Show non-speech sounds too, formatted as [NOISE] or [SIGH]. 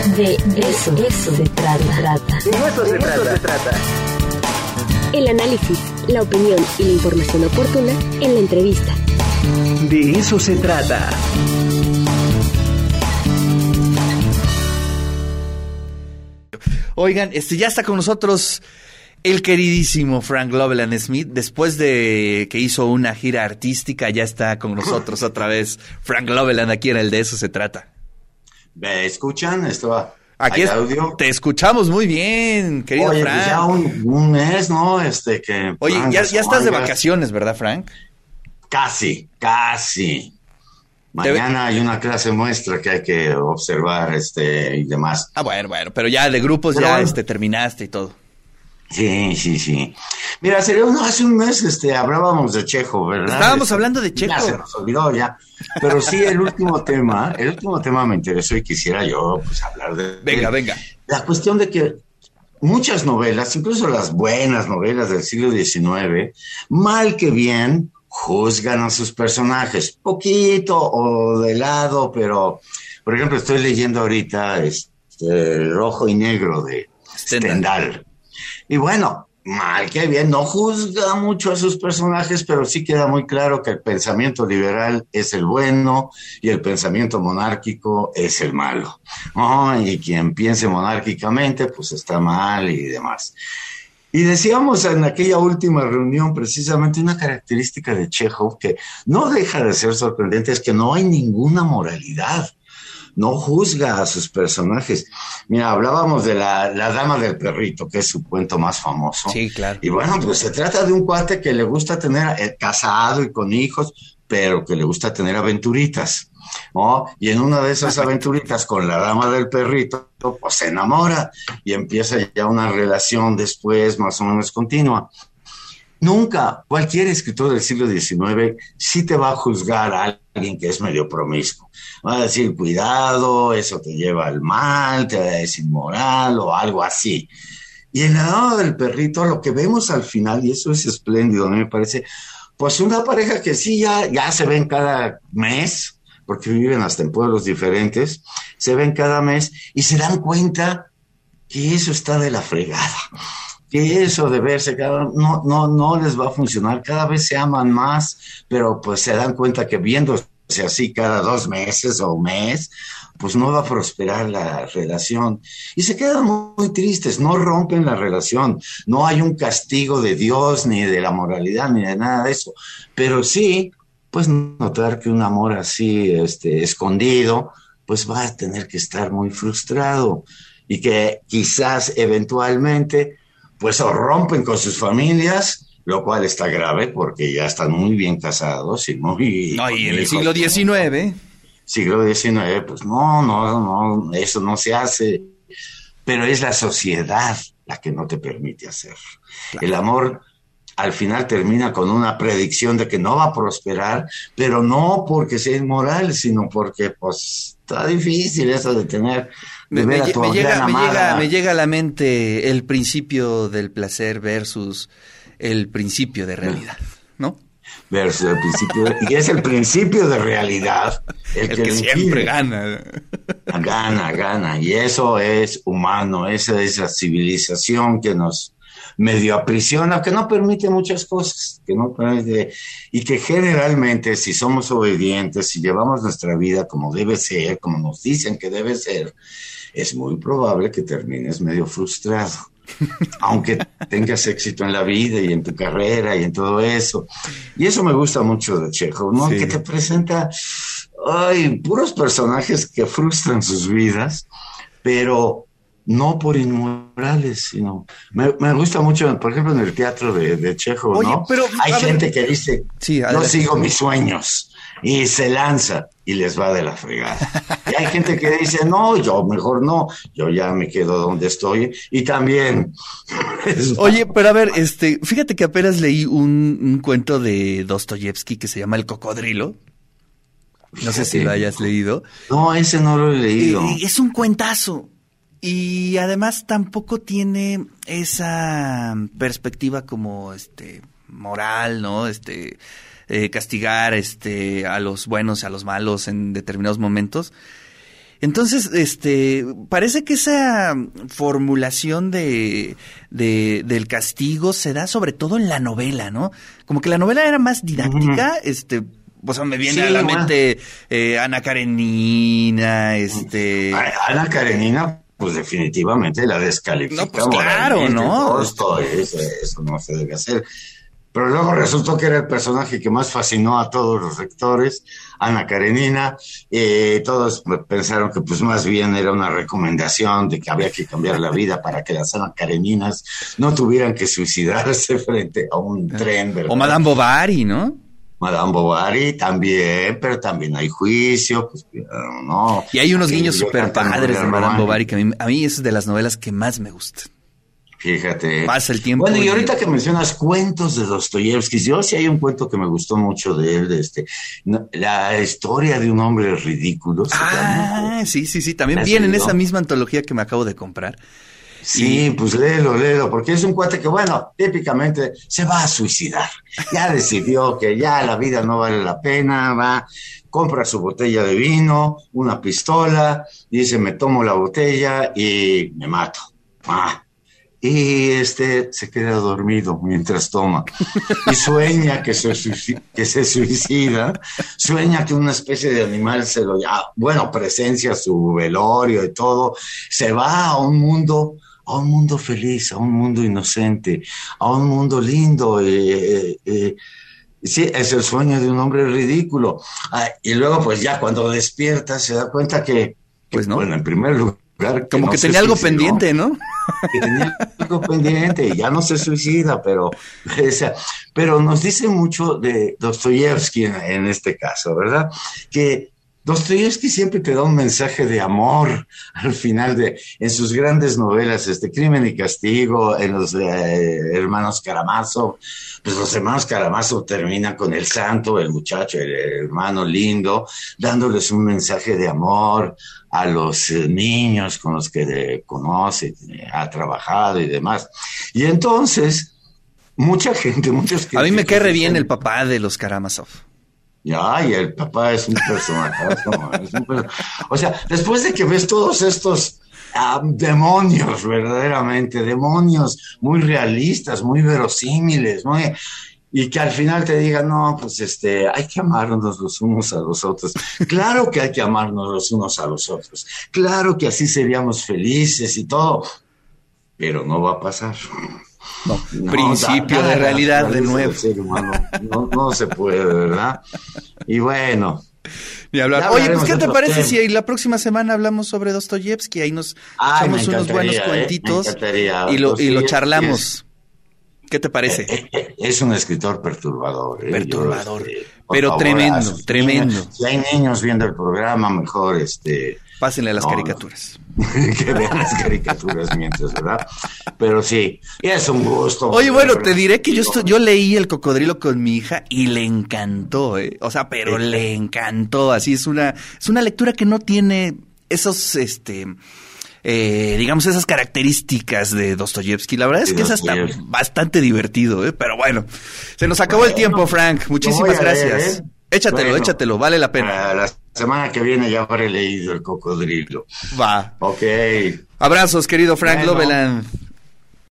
De eso, eso se trata. De eso se trata. El análisis, la opinión y la información oportuna en la entrevista. De eso se trata. Oigan, este ya está con nosotros el queridísimo Frank Loveland Smith. Después de que hizo una gira artística, ya está con nosotros otra vez Frank Loveland aquí en el De eso se trata. ¿Me escuchan? Esto Aquí es- audio. te escuchamos muy bien, querido Oye, Frank. pues ya un, un mes, ¿no? Este que. Oye, Frank, ya, ya estás de vacaciones, ¿verdad, Frank? Casi, casi. Mañana hay una clase muestra que hay que observar, este, y demás. Ah, bueno, bueno, pero ya de grupos Pero ya bueno. este, terminaste y todo. Sí, sí, sí. Mira, sería uno hace un mes, este, hablábamos de Chejo, ¿verdad? Estábamos Este, hablando de Chejo. Ya se nos olvidó ya. Pero sí, el último tema, el último tema me interesó y quisiera yo, pues, hablar de. Venga, de- venga. La cuestión de que muchas novelas, incluso las buenas novelas del siglo XIX, mal que bien, juzgan a sus personajes, poquito o de lado, pero, por ejemplo, estoy leyendo ahorita este, Rojo y Negro de Stendhal. Stendhal. Y bueno, mal que bien, no juzga mucho a sus personajes, pero sí queda muy claro que el pensamiento liberal es el bueno y el pensamiento monárquico es el malo. y quien piense monárquicamente, pues está mal y demás. Y decíamos en aquella última reunión precisamente una característica de Chekhov que no deja de ser sorprendente, es que no hay ninguna moralidad no juzga a sus personajes. Mira, hablábamos de la, la Dama del Perrito, que es su cuento más famoso. Sí, claro. Y bueno, pues se trata de un cuate que le gusta tener eh, casado y con hijos, pero que le gusta tener aventuritas. ¿no? Y en una de esas aventuritas con la dama del perrito, pues se enamora y empieza ya una relación después más o menos continua. Nunca cualquier escritor del siglo XIX sí te va a juzgar a alguien que es medio promiscuo. Va a decir, cuidado, eso te lleva al mal, te va a moral o algo así. Y en la dama del perrito, lo que vemos al final, y eso es espléndido, a mí me parece, pues una pareja que sí ya, ya se ven cada mes, porque viven hasta en pueblos diferentes, se ven cada mes y se dan cuenta que eso está de la fregada, que eso de verse cada no, no, no les va a funcionar, cada vez se aman más, pero pues se dan cuenta que viéndose así cada dos meses o un mes, pues no va a prosperar la relación. Y se quedan muy tristes, no rompen la relación, no hay un castigo de Dios, ni de la moralidad, ni de nada de eso, pero sí, pues notar que un amor así, este, escondido, pues va a tener que estar muy frustrado. Y que quizás eventualmente, pues o rompen con sus familias, lo cual está grave porque ya están muy bien casados y muy... No, y en el siglo XIX, Siglo XIX, pues no, no, no, eso no se hace. Pero es la sociedad la que no te permite hacer. El amor al final termina con una predicción de que no va a prosperar, pero no porque sea inmoral, sino porque pues está difícil eso de tener de me, ver a me- tu me llega, me, llega, me llega a la mente el principio del placer versus el principio de realidad, ¿no? versus el principio de- y es el principio de realidad el, El que, siempre gana. Gana, gana. Y eso es humano, esa es la civilización que nos medio aprisiona, que no permite muchas cosas, que no permite, y que generalmente si somos obedientes, si llevamos nuestra vida como debe ser, como nos dicen que debe ser, es muy probable que termines medio frustrado. [LAUGHS] Aunque tengas éxito en la vida y en tu carrera y en todo eso. Y eso me gusta mucho de Chekhov, ¿no? Sí. Que te presenta ay, puros personajes que frustran sus vidas, pero no por inmorales, sino... Me, me gusta mucho, por ejemplo, en el teatro de, de Oye, ¿no? pero, Hay ver. gente que dice, Sí, yo adelante. sigo mis sueños, y se lanza y les va de la fregada. Y hay gente que dice, no, yo mejor no, yo ya me quedo donde estoy, y también... [LAUGHS] Oye, pero a ver, este, fíjate que apenas leí un, un cuento de Dostoyevsky que se llama El cocodrilo. No sé si lo hayas leído. No, ese no lo he leído. Eh, es un cuentazo. Y además tampoco tiene esa perspectiva como este moral, ¿no? Este eh, castigar este a los buenos y a los malos en determinados momentos. Entonces, este, parece que esa formulación de, de, del castigo se da sobre todo en la novela, ¿no? Como que la novela era más didáctica, este, o sea, me viene Sí, a la mente eh, Ana Karenina, este... Ana Karenina, pues definitivamente la descalifica. No, pues claro, ¿no? todo esto es- eso no se debe hacer. Pero luego resultó que era el personaje que más fascinó a todos los rectores, Ana Karenina. eh, todos pensaron que pues más bien era una recomendación de que había que cambiar la vida para que las Ana Kareninas no tuvieran que suicidarse [LAUGHS] frente a un tren, ¿verdad? O Madame Bovary, ¿no? Madame Bovary también, pero también hay juicio, pues no. Y hay unos guiños súper padres de Madame. Bovary que a mí, a mí es de las novelas que más me gustan. Fíjate. Pasa el tiempo Bueno, y y- ahorita que mencionas cuentos de Dostoyevsky, yo sí hay un cuento que me gustó mucho de él, de este, no, la historia de un hombre ridículo. Ah, sí, sí, sí. También ¿Has viene en esa misma antología que me acabo de comprar. Sí, pues léelo, léelo, porque es un cuate que, bueno, típicamente se va a suicidar. Ya decidió que ya la vida no vale la pena, va, compra su botella de vino, una pistola, dice, me tomo la botella y me mato. Ah. Y este se queda dormido mientras toma. Y sueña que se, suici- que se suicida, sueña que una especie de animal se lo ya, bueno, presencia su velorio y todo, se va a un mundo, a un mundo feliz, a un mundo inocente, a un mundo lindo. eh, eh, eh, Sí, es el sueño de un hombre ridículo. Ah, y luego, pues ya cuando despierta, se da cuenta que, que, Pues no. bueno, en primer lugar, Como no que tenía algo suicidó pendiente, ¿no? que tenía algo pendiente ya no se suicida, pero, o sea, pero nos dice mucho de Dostoyevsky en, en este caso, ¿verdad? Que Dostoyevsky siempre te da un mensaje de amor al final de, en sus grandes novelas, este Crimen y Castigo, en los eh, hermanos Karamazov, pues los hermanos Karamazov terminan con el santo, el muchacho, el hermano lindo, dándoles un mensaje de amor a los eh, niños con los que eh, conoce, ha trabajado y demás. Y entonces, mucha gente, muchos A mí me cae re bien el papá de los Karamazov. Y el papá es un personaje. [LAUGHS] o sea, después de que ves todos estos demonios, verdaderamente, demonios muy realistas, muy verosímiles, muy, y que al final te digan, no, pues este, hay que amarnos los unos a los otros. Claro que hay que amarnos los unos a los otros. Claro que así seríamos felices y todo, pero no va a pasar. No, No, principio da- de realidad de nuevo. del ser humano. No, no se puede, ¿verdad? Y bueno, Ni hablar. Ya Oye, pues ¿qué te parece temas. si la próxima semana hablamos sobre Dostoyevsky? Ahí nos Ay, echamos unos buenos ¿eh? cuentitos y lo, y lo charlamos. ¿Qué te parece? [LAUGHS] es un escritor perturbador. ¿eh? Perturbador. Yo, este, Pero tremendo, tremendo. si hay niños viendo el programa, mejor este Pásenle a las No, no. caricaturas. [LAUGHS] que vean las caricaturas mientras, ¿verdad? Pero sí, es un gusto. Oye, bueno, te diré que yo, estu- yo leí El Cocodrilo con mi hija y le encantó, ¿eh? O sea, pero Sí. le encantó. Así es una, es una lectura que no tiene esos, este, eh, digamos, esas características de Dostoyevsky. La verdad es que es hasta bastante divertido, ¿eh? Pero bueno, se nos acabó el tiempo, Frank. Muchísimas leer, gracias. ¿eh? Échatelo, Bueno, échatelo, vale la pena. Para la semana que viene ya habré leído el cocodrilo. Va. Ok. Abrazos, querido Frank Bueno. Loveland.